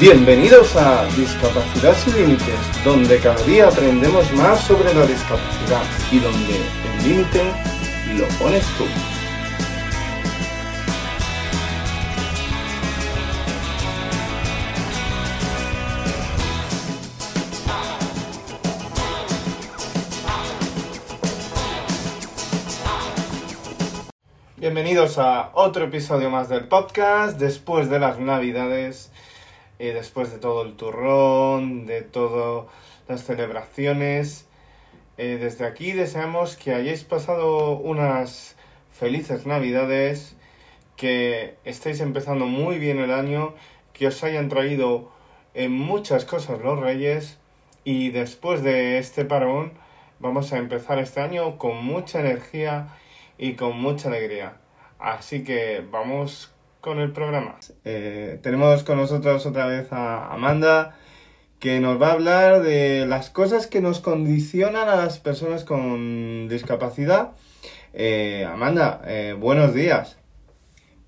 Bienvenidos a Discapacidad sin Límites, donde cada día aprendemos más sobre la discapacidad y donde el límite lo pones tú. Bienvenidos a otro episodio más del podcast después de las navidades y después de todo el turrón, de todas las celebraciones. Eh, desde aquí deseamos que hayáis pasado unas felices navidades, que estéis empezando muy bien el año, que os hayan traído en muchas cosas los reyes y después de este parón vamos a empezar este año con mucha energía y con mucha alegría. Así que vamos con el programa. Eh, tenemos con nosotros otra vez a Amanda, que nos va a hablar de las cosas que nos condicionan a las personas con discapacidad. Eh, Amanda, eh, buenos días.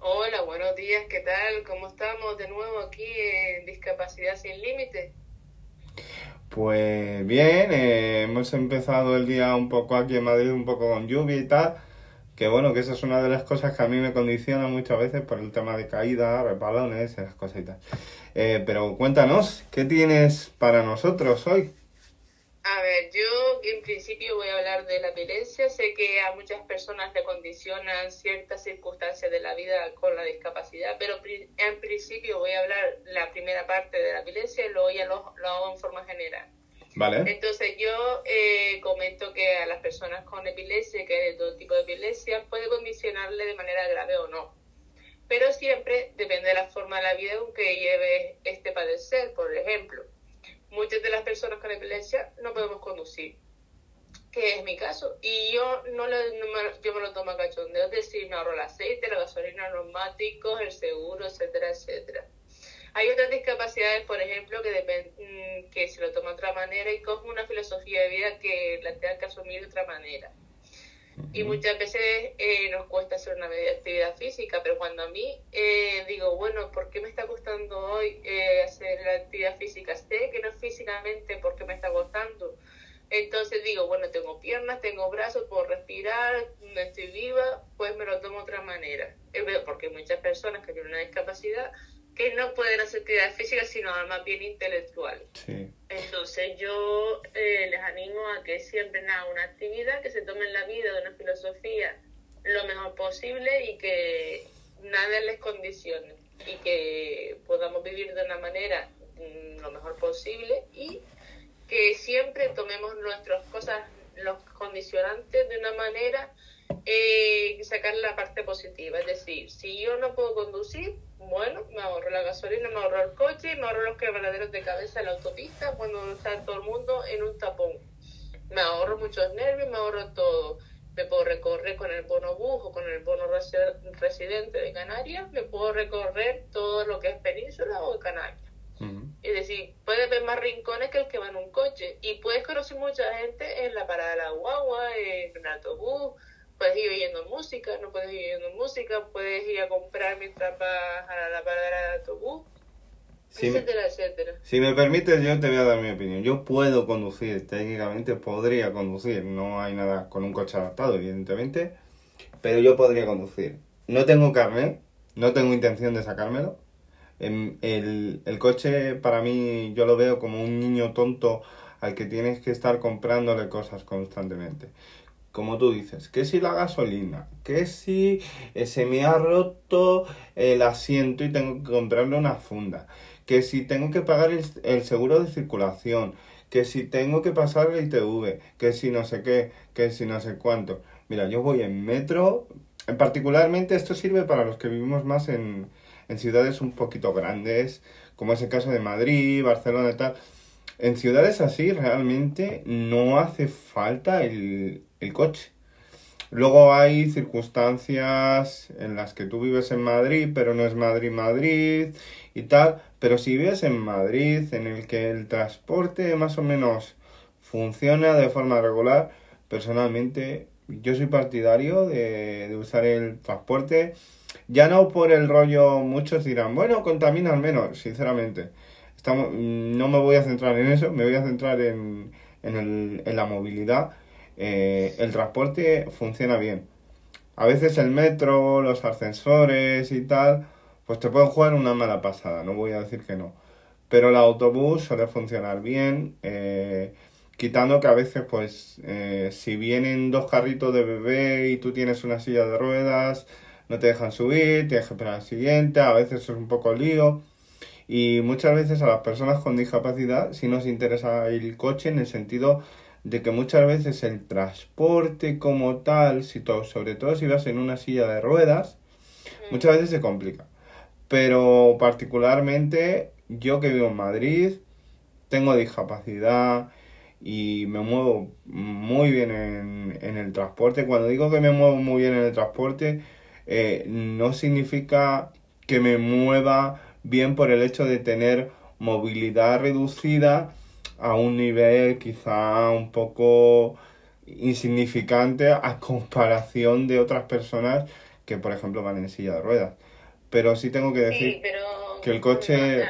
Hola, buenos días, ¿qué tal? ¿Cómo estamos de nuevo aquí en Discapacidad Sin Límites? Pues bien, hemos empezado el día un poco aquí en Madrid, un poco con lluvia y tal que bueno, que esa es una de las cosas que a mí me condiciona muchas veces por el tema de caída, repalones, esas cositas. Eh, pero cuéntanos, ¿qué tienes para nosotros hoy? A ver, yo en principio voy a hablar de la violencia. Sé que a muchas personas le condicionan ciertas circunstancias de la vida con la discapacidad, pero en principio voy a hablar la primera parte de la violencia y luego ya lo, lo hago en forma general. Entonces yo eh, comento que a las personas con epilepsia, que hay de todo tipo de epilepsia, puede condicionarle de manera grave o no. Pero siempre depende de la forma de la vida en que lleve este padecer. Por ejemplo, muchas de las personas con epilepsia no podemos conducir, que es mi caso. Y yo no, me, yo me lo tomo a cachondeo, es decir, me ahorro el aceite, la gasolina, los neumáticos, el seguro, etcétera, etcétera. Hay otras discapacidades, por ejemplo, que, mm, que se lo toma de otra manera y coge una filosofía de vida que la tenga que asumir de otra manera. Y muchas veces eh, nos cuesta hacer una actividad física, pero cuando a mí eh, digo, bueno, ¿por qué me está costando hoy eh, hacer la actividad física? Sé que no es físicamente porque me está costando. Entonces digo, bueno, tengo piernas, tengo brazos, puedo respirar, estoy viva, pues me lo tomo de otra manera. Porque muchas personas que tienen una discapacidad que no pueden hacer actividades físicas, sino más bien intelectuales. Entonces yo eh, les animo a que siempre hagan una actividad, que se tomen la vida de una filosofía lo mejor posible y que nada les condicione y que podamos vivir de una manera mm, lo mejor posible y que siempre tomemos nuestras cosas, los condicionantes de una manera, eh, sacar la parte positiva. Es decir, si yo no puedo conducir, bueno, me ahorro la gasolina, me ahorro el coche, me ahorro los quebraderos de cabeza en la autopista cuando está todo el mundo en un tapón. Me ahorro muchos nervios, me ahorro todo. Me puedo recorrer con el bono bus o con el bono residente de Canarias, me puedo recorrer todo lo que es península o Canarias. Es decir, puedes ver más rincones que el que va en un coche y puedes conocer mucha gente en la parada de la guagua, en el autobús, puedes ir oyendo música, no puedes ir oyendo música, puedes ir a comprar mientras vas a la parada de autobús, etcétera, etcétera. Si me permites, yo te voy a dar mi opinión. Yo puedo conducir, técnicamente podría conducir, no hay nada con un coche adaptado, evidentemente, pero yo podría conducir. No tengo carnet, no tengo intención de sacármelo. Em, el, el coche para mí yo lo veo como un niño tonto al que tienes que estar comprándole cosas constantemente como tú dices, que si la gasolina, que si se me ha roto el asiento y tengo que comprarle una funda, que si tengo que pagar el, seguro de circulación, que si tengo que pasar el ITV, que si no sé qué, que si no sé cuánto. Mira, yo voy en metro, particularmente esto sirve para los que vivimos más en, en ciudades un poquito grandes, como es el caso de Madrid, Barcelona y tal. En ciudades así realmente no hace falta el, el coche. Luego hay circunstancias en las que tú vives en Madrid, pero no es Madrid-Madrid y tal. Pero si vives en Madrid, en el que el transporte más o menos funciona de forma regular, personalmente yo soy partidario de, de usar el transporte. Ya no por el rollo, muchos dirán, bueno, contaminan menos, sinceramente. Estamos, no me voy a centrar en eso, me voy a centrar en, en, el, en la movilidad. Eh, el transporte funciona bien. A veces el metro, los ascensores y tal, pues te pueden jugar una mala pasada, no voy a decir que no. Pero el autobús suele funcionar bien, eh, quitando que a veces, pues, eh, si vienen dos carritos de bebé y tú tienes una silla de ruedas, no te dejan subir, tienes que esperar al siguiente, a veces es un poco lío. Y muchas veces a las personas con discapacidad sí nos interesa el coche en el sentido de que muchas veces el transporte como tal, si sobre todo si vas en una silla de ruedas, muchas veces se complica. Pero particularmente yo que vivo en Madrid, tengo discapacidad y me muevo muy bien en, en el transporte. Cuando digo que me muevo muy bien en el transporte, eh, no significa que me mueva bien por el hecho de tener movilidad reducida a un nivel quizá un poco insignificante a comparación de otras personas que por ejemplo van en silla de ruedas. Pero sí tengo que decir que el coche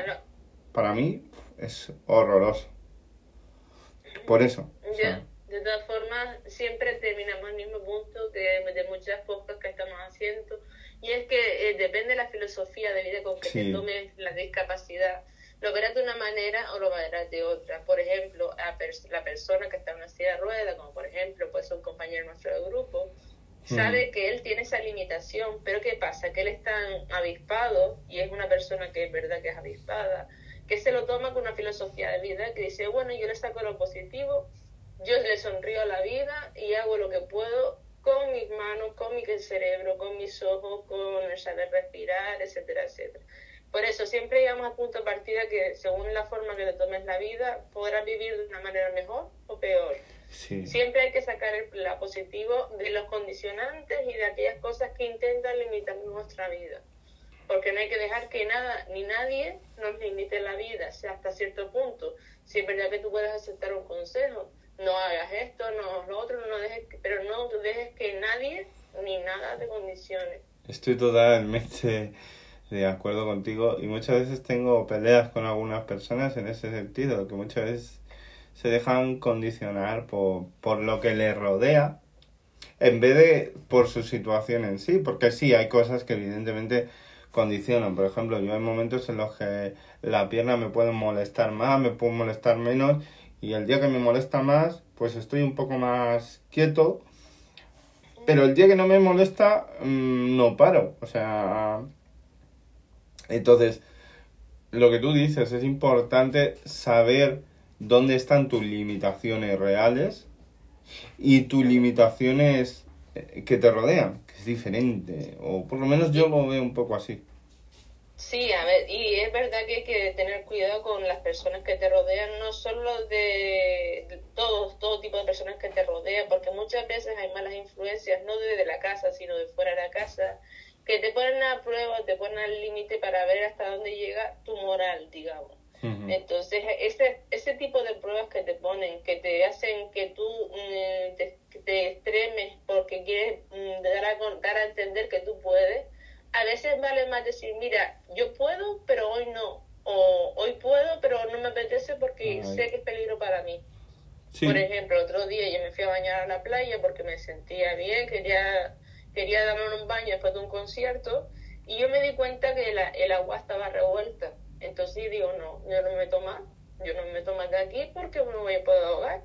para mí es horroroso. Por eso. De todas formas, siempre terminamos el mismo punto que de muchas cosas que estamos haciendo, y es que eh, depende de la filosofía de vida con que te tomes la discapacidad. Lo verás de una manera o lo verás de otra. Por ejemplo, a la persona que está en una silla de ruedas, como por ejemplo puede ser un compañero nuestro de grupo, sabe que él tiene esa limitación, pero ¿qué pasa? Que él es tan avispado y es una persona que es verdad que es avispada, que se lo toma con una filosofía de vida que dice, bueno, yo le saco lo positivo yo le sonrío a la vida y hago lo que puedo con mis manos, con mi cerebro, con mis ojos, con el saber respirar, etcétera, etcétera. Por eso siempre llegamos a punto de partida que según la forma que te tomes la vida, podrás vivir de una manera mejor o peor. Siempre hay que sacar el lado positivo de los condicionantes y de aquellas cosas que intentan limitar nuestra vida. Porque no hay que dejar que nada ni nadie nos limite la vida, sea, hasta cierto punto. Si es verdad que tú puedes aceptar un consejo, no hagas esto, no lo otro, no dejes, pero no dejes que nadie ni nada te condicione. Estoy totalmente de acuerdo contigo y muchas veces tengo peleas con algunas personas en ese sentido, que muchas veces se dejan condicionar por, por lo que les rodea en vez de por su situación en sí, porque sí, hay cosas que evidentemente condicionan. Por ejemplo, yo hay momentos en los que la pierna me puede molestar más, me puede molestar menos y el día que me molesta más, pues estoy un poco más quieto. Pero el día que no me molesta, mm, no paro. O sea... Entonces, lo que tú dices, es importante saber dónde están tus limitaciones reales y tus limitaciones eh, que te rodean, que es diferente. O por lo menos yo lo veo un poco así. Sí, a ver, y es verdad que hay que tener cuidado con las personas que te rodean, no solo de, todos, todo tipo de personas que te rodean, porque muchas veces hay malas influencias, no desde la casa, sino de fuera de la casa, que te ponen a prueba, te ponen al límite para ver hasta dónde llega tu moral, digamos. Entonces, ese, ese tipo de pruebas que te ponen, que te hacen que tú mm, te, te, extremes porque quieres mm, dar, a, dar a entender que tú puedes, a veces vale más decir, mira, yo puedo, pero hoy no. O hoy puedo, pero no me apetece porque sé que es peligro para mí. Por ejemplo, otro día yo me fui a bañar a la playa porque me sentía bien, quería, quería darme un baño después de un concierto y yo me di cuenta que el agua estaba revuelta. Entonces digo, no, yo no me meto más, yo no me meto más de aquí porque me voy a poder ahogar.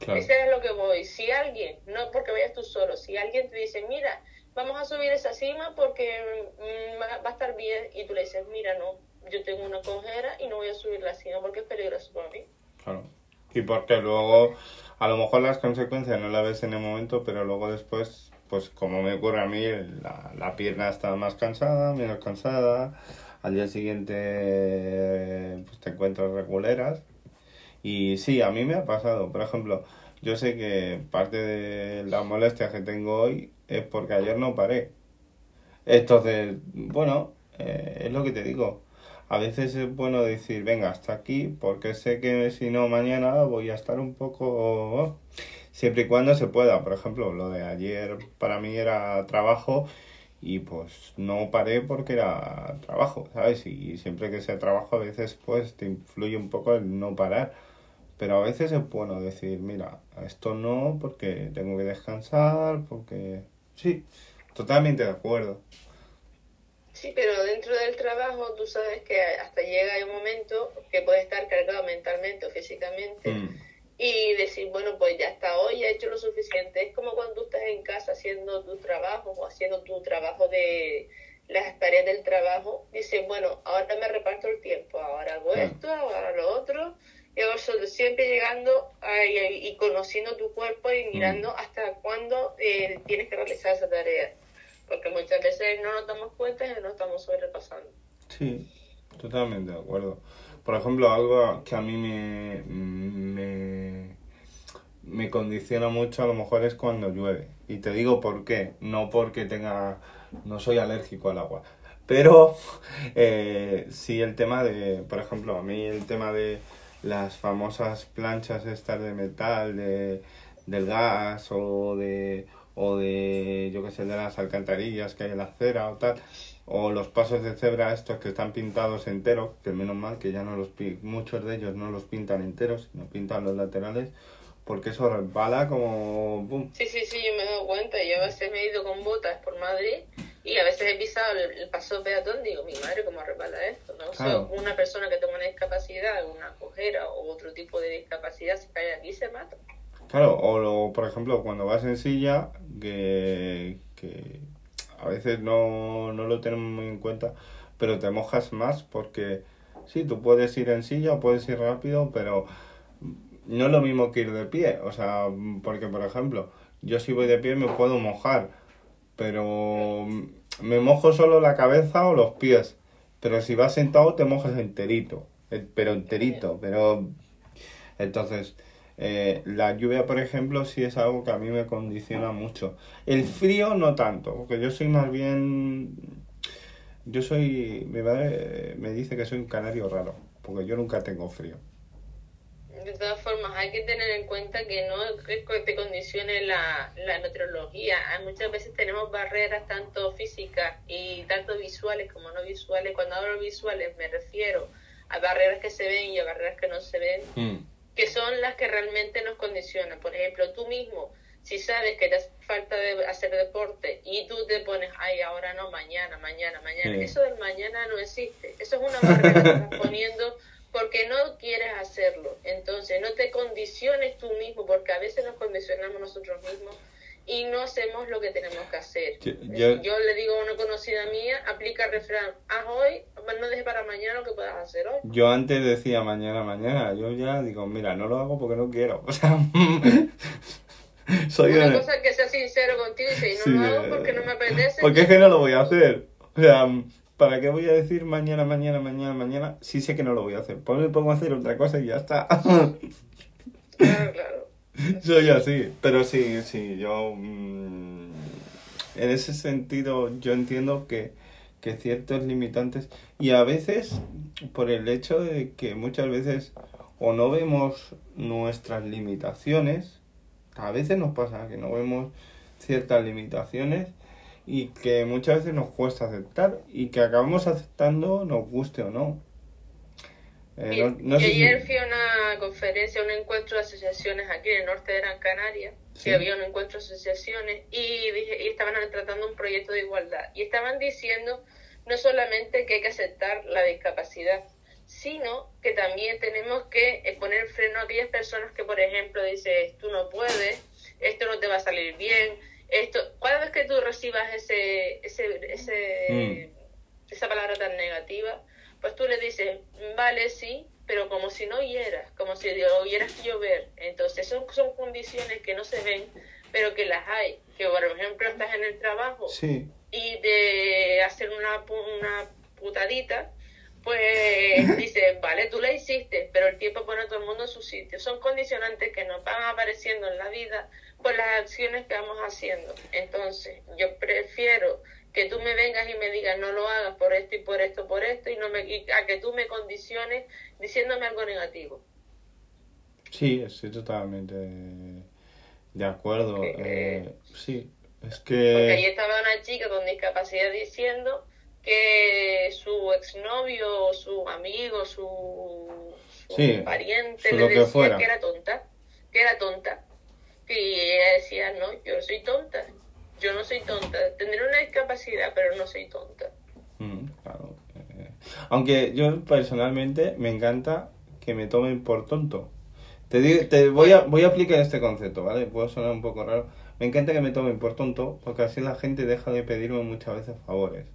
Ese es lo que voy. Si alguien, no porque vayas tú solo, si alguien te dice, mira, vamos a subir esa cima porque mm, va a estar bien y tú le dices, mira, no, yo tengo una cojera y no voy a subir la cima porque es peligroso para mí. Claro. Y porque luego, a lo mejor las consecuencias no las ves en el momento, pero luego después, pues como me ocurre a mí, la, la pierna está más cansada, menos cansada, al día siguiente pues te encuentras reguleras. Y sí, a mí me ha pasado. Por ejemplo, yo sé que parte de las molestias que tengo hoy es porque ayer no paré. Entonces, bueno, eh, es lo que te digo. A veces es bueno decir, venga, hasta aquí, porque sé que si no mañana voy a estar un poco... Siempre y cuando se pueda. Por ejemplo, lo de ayer para mí era trabajo y pues no paré porque era trabajo, ¿sabes? Y siempre que sea trabajo a veces pues te influye un poco el no parar. Pero a veces es bueno decir, mira, esto no porque tengo que descansar, porque... Sí, totalmente de acuerdo. Sí, pero dentro del trabajo tú sabes que hasta llega un momento que puede estar cargado mentalmente o físicamente. Mm y decir, bueno, pues ya hasta hoy he hecho lo suficiente. Es como cuando tú estás en casa haciendo tu trabajo o haciendo tu trabajo de las tareas del trabajo, dices, bueno, ahora me reparto el tiempo, ahora hago esto, ahora lo otro, y ahora siempre llegando y, conociendo tu cuerpo y mirando hasta cuándo eh, tienes que realizar esa tarea, porque muchas veces no nos damos cuenta y no estamos sobrepasando. Sí, totalmente de acuerdo. Por ejemplo, algo que a mí me, me, me condiciona mucho a lo mejor es cuando llueve. Y te digo por qué. No porque tenga... No soy alérgico al agua. Pero eh, sí el tema de, por ejemplo, a mí el tema de las famosas planchas estas de metal, de, del gas o de, o de, yo qué sé, de las alcantarillas que hay en la acera o tal o los pasos de cebra estos que están pintados enteros, que menos mal que ya no los muchos de ellos no los pintan enteros, sino pintan los laterales, porque eso resbala como. Sí, sí, sí, yo me he dado cuenta, yo a veces me he ido con botas por Madrid y a veces he pisado el, paso peatón, digo, mi madre, ¿cómo resbala esto? ¿no? una persona que tenga una discapacidad, una cojera o otro tipo de discapacidad, se cae aquí y se mata. Claro, o por ejemplo, cuando vas en silla, que, que a veces no, no lo tenemos muy en cuenta, pero te mojas más porque sí, tú puedes ir en silla o puedes ir rápido, pero no es lo mismo que ir de pie. O sea, porque por ejemplo, yo si voy de pie me puedo mojar, pero me mojo solo la cabeza o los pies. Pero si vas sentado te mojas enterito, eh, pero enterito, pero entonces eh, la lluvia, por ejemplo, sí es algo que a mí me condiciona mucho. El frío no tanto, porque yo soy más bien... Yo soy... Mi madre me dice que soy un canario raro, porque yo nunca tengo frío. De todas formas, hay que tener en cuenta que no te condicione la, la meteorología. Muchas veces tenemos barreras tanto físicas y tanto visuales como no visuales. Cuando hablo visuales me refiero a barreras que se ven y a barreras que no se ven. Mm que son las que realmente nos condicionan. Por ejemplo, tú mismo, si sabes que te hace falta de hacer deporte y tú te pones, ay, ahora no, mañana, mañana, mañana. Eso del mañana no existe. Eso es una barrera que estás poniendo porque no quieres hacerlo. Entonces, no te condiciones tú mismo, porque a veces nos condicionamos nosotros mismos y no hacemos lo que tenemos que hacer. Yo, le digo a una conocida mía, aplica el refrán, haz hoy, no dejes para mañana lo que puedas hacer hoy. Yo antes decía mañana, mañana, yo ya digo, mira, no lo hago porque no quiero. O sea, soy una cosa que sea sincero contigo y si no lo hago porque no me apetece. Porque es que no lo voy a hacer. O sea, ¿para qué voy a decir mañana, mañana, mañana, mañana? Si sé que no lo voy a hacer. Pues me pongo a hacer otra cosa y ya está. claro, claro. Soy así, pero sí, sí, yo... Mm, en ese sentido yo entiendo que, que ciertos limitantes y a veces por el hecho de que muchas veces o no vemos nuestras limitaciones, a veces nos pasa que no vemos ciertas limitaciones y que muchas veces nos cuesta aceptar y que acabamos aceptando nos guste o no. Eh, y, ayer fui a una conferencia, un encuentro de asociaciones aquí en el norte de Gran Canaria, que había un encuentro de asociaciones y, dije, y estaban tratando un proyecto de igualdad. Y estaban diciendo no solamente que hay que aceptar la discapacidad, sino que también tenemos que eh, poner freno a aquellas personas que, por ejemplo, dices, tú no puedes, esto no te va a salir bien, esto, cada vez que tú recibas ese, ese, ese mm. esa palabra tan negativa, pues tú le dices, vale, sí, pero como si no oyeras, como si oyeras llover. Entonces son, son condiciones que no se ven, pero que las hay. Que por ejemplo estás en el trabajo y de hacer una, una putadita, pues dices, vale, tú la hiciste, pero el tiempo pone a todo el mundo en su sitio. Son condicionantes que nos van apareciendo en la vida por las acciones que vamos haciendo. Entonces, yo prefiero que tú me vengas y me digas no lo hagas por esto y por esto, por esto, y, no me, a que tú me condiciones diciéndome algo negativo. Sí, estoy totalmente de acuerdo. Eh, sí, Es Porque ahí que... estaba una chica con discapacidad diciendo que su exnovio, su amigo, su, su Sí, pariente su le que decía fuera. que era tonta, que era tonta. Y ella decía, no, yo no soy tonta, yo no soy tonta, tendré una discapacidad, pero no soy tonta. Mm, claro. eh, Aunque yo personalmente me encanta que me tomen por tonto. Te, digo- te voy, a, voy a aplicar este concepto, ¿vale? Puede sonar un poco raro. Me encanta que me tomen por tonto porque así la gente deja de pedirme muchas veces favores.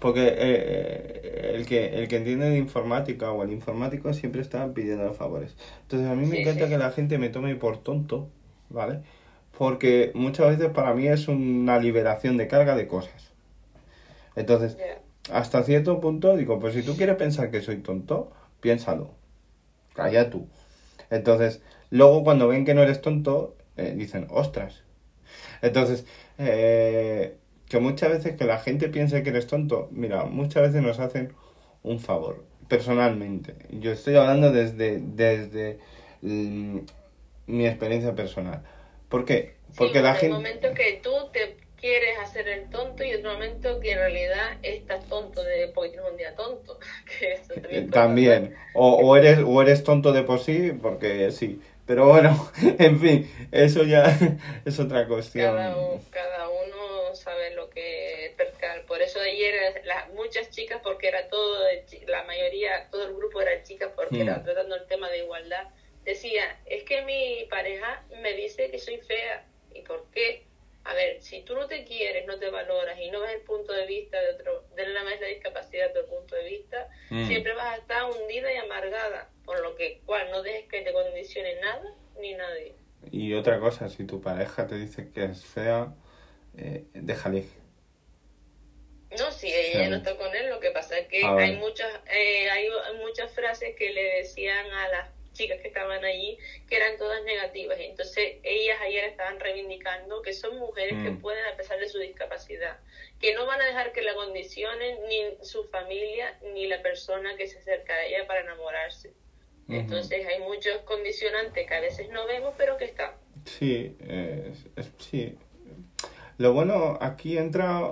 Porque eh, eh, el, que, el que entiende de informática o el informático siempre está pidiendo favores. Entonces a mí me Sí, encanta sí. que la gente me tome por tonto, ¿vale? Porque muchas veces para mí es una liberación de carga de cosas. Entonces, hasta cierto punto digo, pues si tú quieres pensar que soy tonto, piénsalo. Calla tú. Entonces, luego cuando ven que no eres tonto, eh, dicen, ostras. Entonces, eh, que muchas veces que la gente piense que eres tonto, mira, muchas veces nos hacen un favor, personalmente. Yo estoy hablando desde, desde mm, mi experiencia personal. ¿Por qué? Sí, Porque la hay gente... momentos que tú te quieres hacer el tonto y otro momento que en realidad estás tonto de porque tienes un día tonto. Que eso Eh, también. O, o eres, o eres tonto de por sí, porque sí. Pero bueno, en fin, eso ya es otra cuestión. Cada, cada uno sabe lo que es percal. Por eso ayer las muchas chicas, porque era todo, de la mayoría, todo el grupo era chicas porque Mm. era tratando el tema de igualdad. Decía, es que mi pareja me dice que soy fea. ¿Y por qué? A ver, si tú no te quieres, no te valoras y no ves el punto de vista de otro, de la misma discapacidad, de otro punto de vista, Mm. siempre vas a estar hundida y amargada, por lo que cual no dejes que te condicione nada ni nadie. Y otra cosa, si tu pareja te dice que es fea, eh, déjale. No, si ella Sí. no está con él, lo que pasa es que hay muchas eh, hay muchas frases que le decían a las chicas que estaban allí que eran todas negativas. Entonces ellas ayer estaban reivindicando que son mujeres que Mm. pueden a pesar de su discapacidad, que no van a dejar que la condicionen ni su familia ni la persona que se acerca a ella para enamorarse. Entonces hay muchos condicionantes que a veces no vemos, pero que están. Sí, sí. Lo bueno, aquí entra,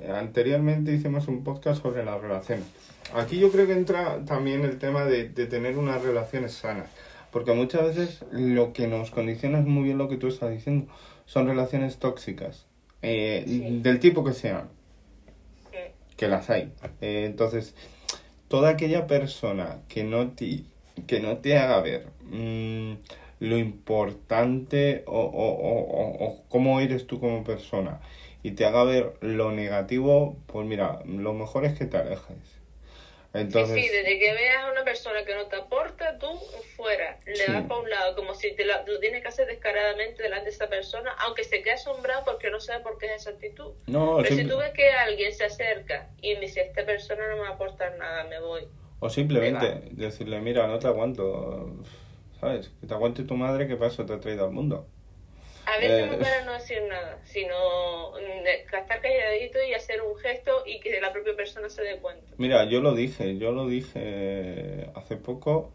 eh, anteriormente hicimos un podcast sobre las relaciones. Aquí yo creo que entra también el tema de, de tener unas relaciones sanas. Porque muchas veces lo que nos condiciona es muy bien lo que tú estás diciendo. Son relaciones tóxicas. eh, Sí. Del tipo que sean. Mm. que las hay. Eh, entonces, toda aquella persona que no te, que no te haga ver mm, lo importante o, o, o, o- o cómo eres tú como persona y te haga ver lo negativo, pues mira, lo mejor es que te alejes. Entonces, Sí, sí, desde que veas a una persona que no te aporta, tú fuera, le Sí. das para un lado, como si te lo, lo tienes que hacer descaradamente delante de esa persona, aunque se quede asombrado porque no sabe por qué es esa actitud. no, Pero si tú ves que alguien se acerca y me dice, esta persona no me va a aportar nada, me voy. o simplemente decirle, mira, no te aguanto, ¿sabes? Que te aguante tu madre, que paso te ha traído al mundo. A veces Eh. no para no decir nada, sino mm, de- estar calladito y hacer un gesto y que la propia persona se dé cuenta. Mira, yo lo dije, yo lo dije hace poco,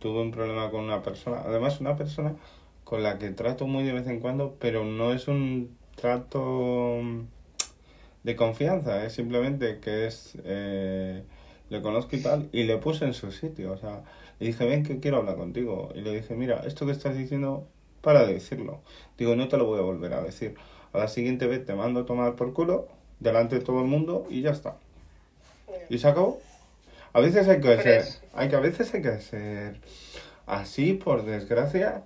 tuve un problema con una persona, además una persona con la que trato muy de vez en cuando, pero no es un trato de confianza, es simplemente que es, eh, le conozco y tal, y le puse en su sitio, o sea, le dije, ven que quiero hablar contigo, y le dije, mira, esto que estás diciendo, para de decirlo, digo, no te lo voy a volver a decir, a la siguiente vez te mando a tomar por culo, delante de todo el mundo, y ya está. Y se acabó. A veces hay que ser, hay que a veces hay que ser así, por desgracia.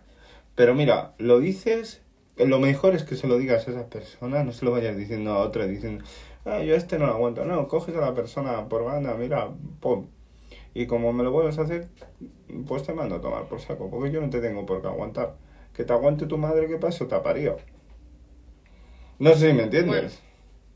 Pero mira, lo dices, lo mejor es que se lo digas a esa persona, no se lo vayas diciendo a otra diciendo, ah, yo este no lo aguanto. No, coges a la persona por banda, mira, pum. Y como me lo vuelves a hacer, pues te mando a tomar por saco, porque yo no te tengo por qué aguantar. Que te aguante tu madre, que paso te ha parido. No sé si me entiendes.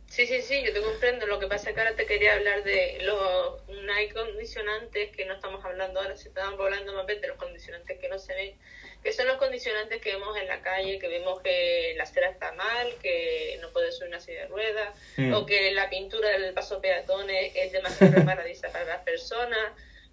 Sí, sí, sí, yo te comprendo. Lo que pasa es que ahora te quería hablar de los... No hay condicionantes que no estamos hablando ahora, se estamos hablando más bien de los condicionantes que no se ven, que son los condicionantes que vemos en la calle, que vemos que la acera está mal, que no puede subir una silla de ruedas, Mm. o que la pintura del paso peatones es demasiado resbaladiza para las personas,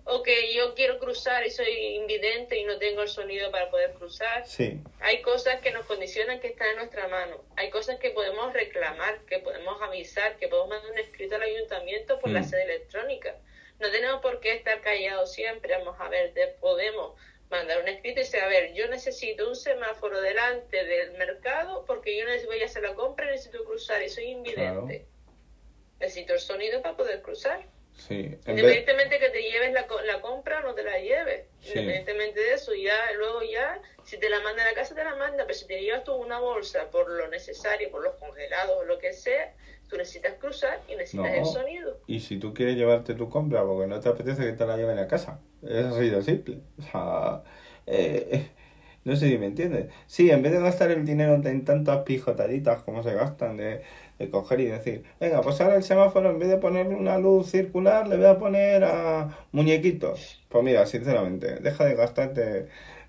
o que yo quiero cruzar y soy invidente y no tengo el sonido para poder cruzar. Sí. Hay cosas que nos condicionan que están en nuestra mano. Hay cosas que podemos reclamar, que podemos avisar, que podemos mandar un escrito al ayuntamiento por la Mm. sede electrónica. No tenemos por qué estar callados siempre. Vamos a ver, de- podemos mandar un escrito y decir, a ver, yo necesito un semáforo delante del mercado porque yo necesito, voy a hacer la compra y necesito cruzar y soy invidente. Necesito el sonido para poder cruzar. Sí. En vez- Independientemente que te lleves la, la compra o no te la lleves. Sí. Independientemente de eso, ya luego ya, si te la manda a la casa, te la manda. Pero si te llevas tú una bolsa por lo necesario, por los congelados o lo que sea, tú necesitas cruzar y necesitas No. el sonido. Y si tú quieres llevarte tu compra porque no te apetece que te la lleven a casa. Es así de simple. O sea, eh, eh, no sé si me entiendes. Sí, en vez de gastar el dinero en tantas pijotaditas como se gastan de, de coger y decir, venga, pues ahora el semáforo en vez de ponerle una luz circular le voy a poner a muñequitos. Pues mira, sinceramente, deja de gastarte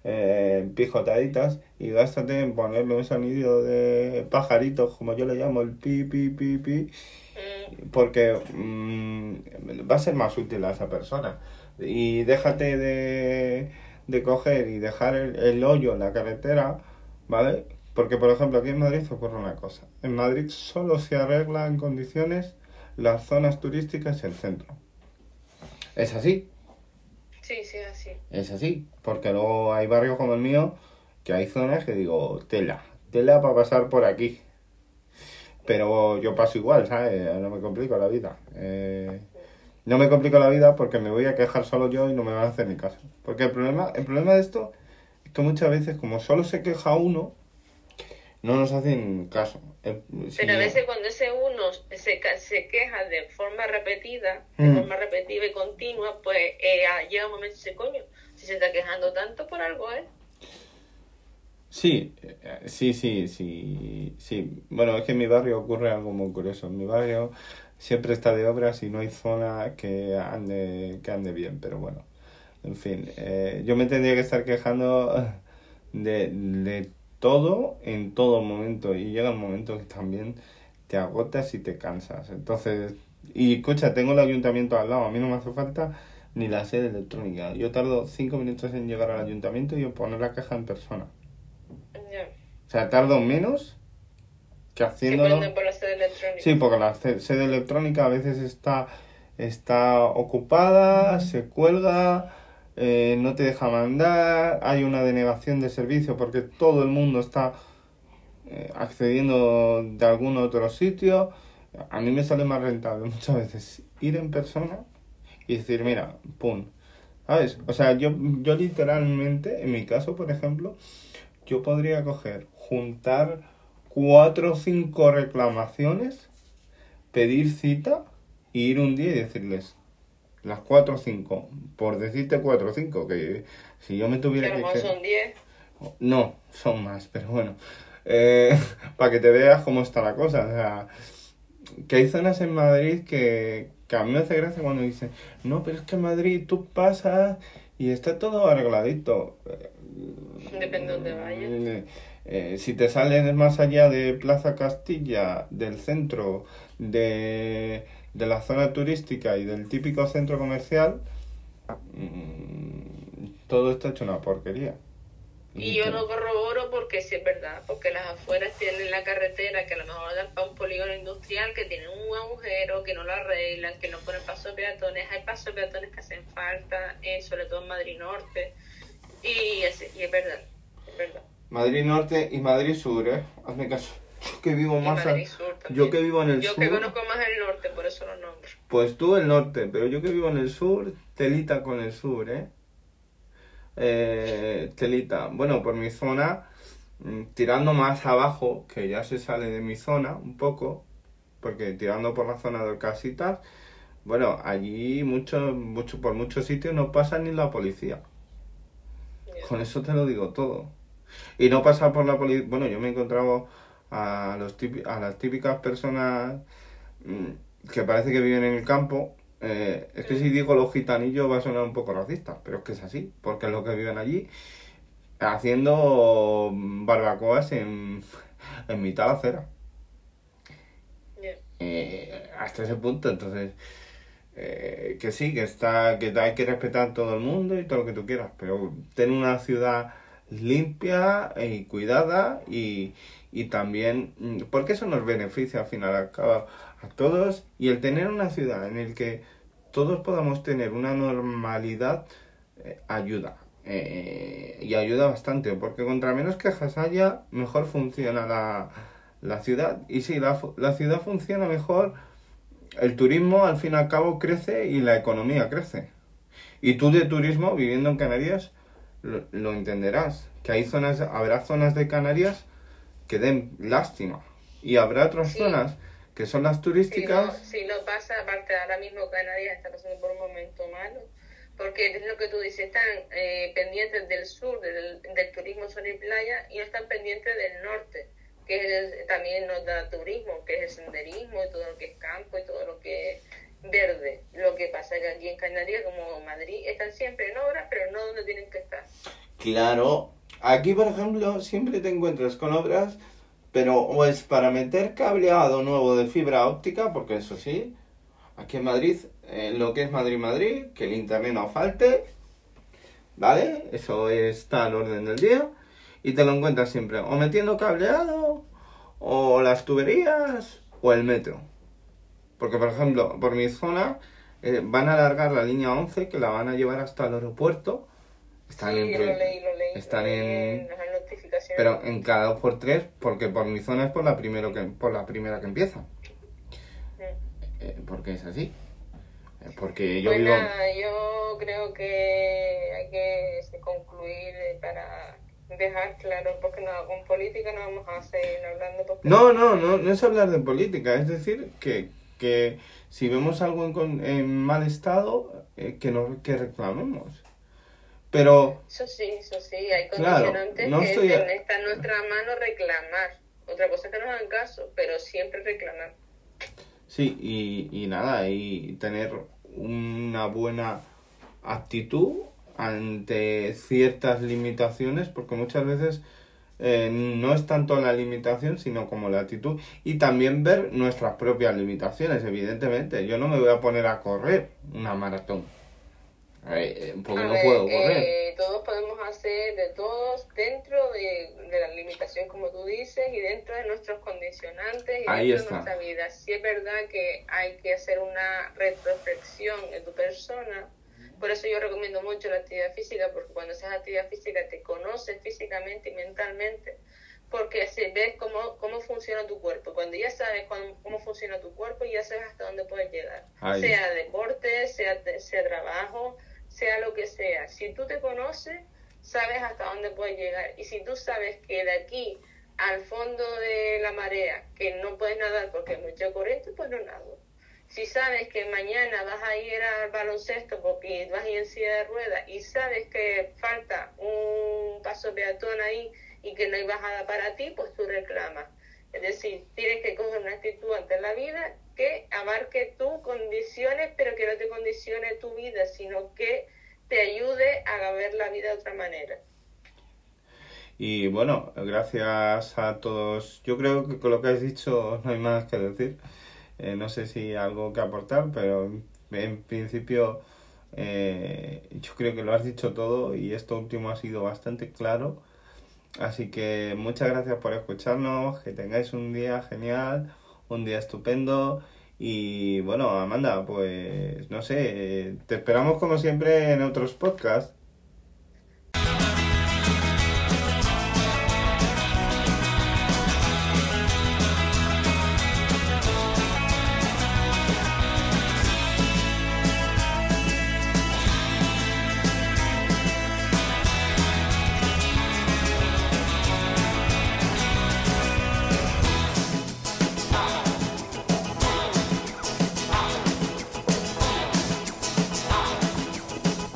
eh, pijotaditas y gástate en ponerle un sonido de pajaritos, como yo le llamo, el pi, pi, pi, pi Mm, porque mm, va a ser más útil a esa persona. Y déjate de, de coger y dejar el, el hoyo en la carretera, ¿vale? Porque, por ejemplo, aquí en Madrid ocurre una cosa. En Madrid solo se arregla en condiciones las zonas turísticas y el centro. Es así, sí, sí, así. Es así. Porque luego hay barrios como el mío que hay zonas que digo, tela, tela para pasar por aquí. Pero yo paso igual, ¿sabes? No me complico la vida. Eh, no me complico la vida porque me voy a quejar solo yo y no me van a hacer ni caso. Porque el problema, el problema de esto es que muchas veces, como solo se queja uno, no nos hacen caso. Eh, si Pero a veces cuando ese uno se, se queja de forma repetida, de Mm. forma repetitiva y continua, pues eh, llega un momento y dice, coño, si se está quejando tanto por algo, ¿eh? Sí, eh, sí, sí, sí, sí. Bueno, es que en mi barrio ocurre algo muy curioso. En mi barrio siempre está de obras y no hay zona que ande, que ande bien, pero bueno, en fin, eh, yo me tendría que estar quejando de, de todo en todo momento y llega un momento que también te agotas y te cansas. Entonces, y escucha, tengo el ayuntamiento al lado, a mí no me hace falta ni la sede electrónica. Yo tardo cinco minutos en llegar al ayuntamiento y en poner la queja en persona. Ya. O sea, tardo menos que haciéndolo. por la sede electrónica. Sí, porque la sede electrónica a veces está, está ocupada, se cuelga, eh, no te deja mandar, hay una denegación de servicio porque todo el mundo está eh, accediendo de algún otro sitio. A mí me sale más rentable muchas veces ir en persona y decir, mira, pum. ¿Sabes? O sea, yo, yo literalmente, en mi caso, por ejemplo, yo podría coger, juntar cuatro o cinco reclamaciones, pedir cita y ir un día y decirles las cuatro o cinco. Por decirte cuatro o cinco, que si yo me tuviera mejor que- son 10. no, son más, pero bueno. Eh, para que te veas cómo está la cosa. O sea, que hay zonas en Madrid que, que a mí me hace gracia cuando dicen, no, pero es que en Madrid tú pasas y está todo arregladito. Depende de dónde vayas. Eh, eh, si te sales más allá de Plaza Castilla, del centro, de, de la zona turística y del típico centro comercial, mm, todo está hecho una porquería. Y yo lo corroboro porque sí es verdad, porque las afueras tienen la carretera que a lo mejor dan para un polígono industrial que tienen un agujero, que no lo arreglan, que no ponen pasos peatones, hay pasos peatones que hacen falta, eh, sobre todo en Madrid Norte, y, así, y es verdad, es verdad. Madrid Norte y Madrid Sur, ¿eh? Hazme caso. Yo que vivo más al-. Yo que vivo en el Yo sur. que conozco más el norte, por eso lo nombro. Pues tú el norte, pero yo que vivo en el sur, telita con el sur, ¿eh? Eh, telita. Bueno, por mi zona, mm, tirando más abajo, que ya se sale de mi zona un poco, porque tirando por la zona de Casitas, bueno, allí mucho, mucho, por muchos sitios no pasa ni la policía. Con eso te lo digo todo. Y no pasa por la policía. Bueno, yo me he encontrado a, los típi- a las típicas personas mm, que parece que viven en el campo. Eh, es que si digo los gitanillos va a sonar un poco racista, pero es que es así, porque es lo que viven allí haciendo barbacoas en, en mitad de la acera. Eh, hasta ese punto, entonces. eh, que sí, que está que hay que respetar a todo el mundo y todo lo que tú quieras, pero tener una ciudad limpia y cuidada y, y también mm, porque eso nos beneficia al final a, a todos. Y el tener una ciudad en el que todos podamos tener una normalidad eh, ayuda eh, y ayuda bastante porque contra menos quejas haya mejor funciona la, la ciudad. Y si la, la ciudad funciona mejor el turismo al fin y al cabo crece y la economía crece. Y tú de turismo viviendo en Canarias lo, lo entenderás que hay zonas habrá zonas de Canarias que den lástima. Y habrá otras zonas que son las turísticas. Si no, pasa, aparte ahora mismo Canarias está pasando por un momento malo, porque es lo que tú dices, están eh, pendientes del sur, del, del, turismo sol y playa, y no están pendientes del norte, que también nos da turismo, que es el senderismo, y todo lo que es campo, y todo lo que es verde. Lo que pasa es que aquí en Canarias, como Madrid, están siempre en obras, pero no donde tienen que estar. Claro, Aquí, por ejemplo, siempre te encuentras con obras, pero o es para meter cableado nuevo de fibra óptica, porque eso sí, aquí en Madrid, en lo que es Madrid-Madrid, que el internet falte, ¿vale? Eso está al orden del día. Y te lo encuentras siempre o metiendo cableado, o las tuberías, o el metro. Porque, por ejemplo, por mi zona eh, van a alargar la línea 11, que la van a llevar hasta el aeropuerto están sí, en, lo leí, lo leí. Están en, pero en cada dos por tres, porque por mi zona es por la primero que por la primera que empieza. Eh, porque es así. Eh, porque yo pues vivo. Nada, yo creo que hay que este, concluir para dejar claro, porque no, con política no vamos a seguir hablando. No, no, no, no es hablar de política, es decir, que, que si vemos algo en, en mal estado, eh, que, no, que reclamemos. Pero... Eso sí, eso sí, hay condicionantes no que está en nuestra mano reclamar. Otra cosa es que nos hagan caso, pero siempre reclamar. Sí, y, y nada, y tener una buena actitud ante ciertas limitaciones, porque muchas veces eh, no es tanto la limitación, sino como la actitud, y también ver nuestras propias limitaciones, evidentemente. Yo no me voy a poner a correr una maratón eh, porque no puedo correr. Eh, todos podemos hacer de todos dentro de, la limitación, como tú dices, y dentro de nuestros condicionantes y dentro de nuestra vida. Sí es verdad que hay que hacer una retroflexión en tu persona. Por eso yo recomiendo mucho la actividad física, porque cuando haces actividad física te conoces físicamente y mentalmente, porque así ves cómo, cómo funciona tu cuerpo. Cuando ya sabes cómo, funciona tu cuerpo, ya sabes hasta dónde puedes llegar. Sea deporte, sea, sea trabajo, sea lo que sea. Si tú te conoces, sabes hasta dónde puedes llegar. Y si tú sabes que de aquí al fondo de la marea, que no puedes nadar porque hay mucha corriente, pues no nado. Si sabes que mañana vas a ir al baloncesto porque vas a ir en silla de ruedas y sabes que falta un paso peatón ahí y que no hay bajada para ti, pues tú reclamas. Es decir, tienes que coger una actitud ante la vida que abarque tus condiciones, pero que no te condicione tu vida, sino que te ayude a ver la vida de otra manera. Y bueno, gracias a todos. Yo creo que con lo que has dicho no hay más que decir. Eh, no sé si algo que aportar, pero en principio eh, yo creo que lo has dicho todo y esto último ha sido bastante claro. Así que muchas gracias por escucharnos, que tengáis un día genial un día estupendo. Y bueno, Amanda, pues no sé, te esperamos como siempre en otros podcasts.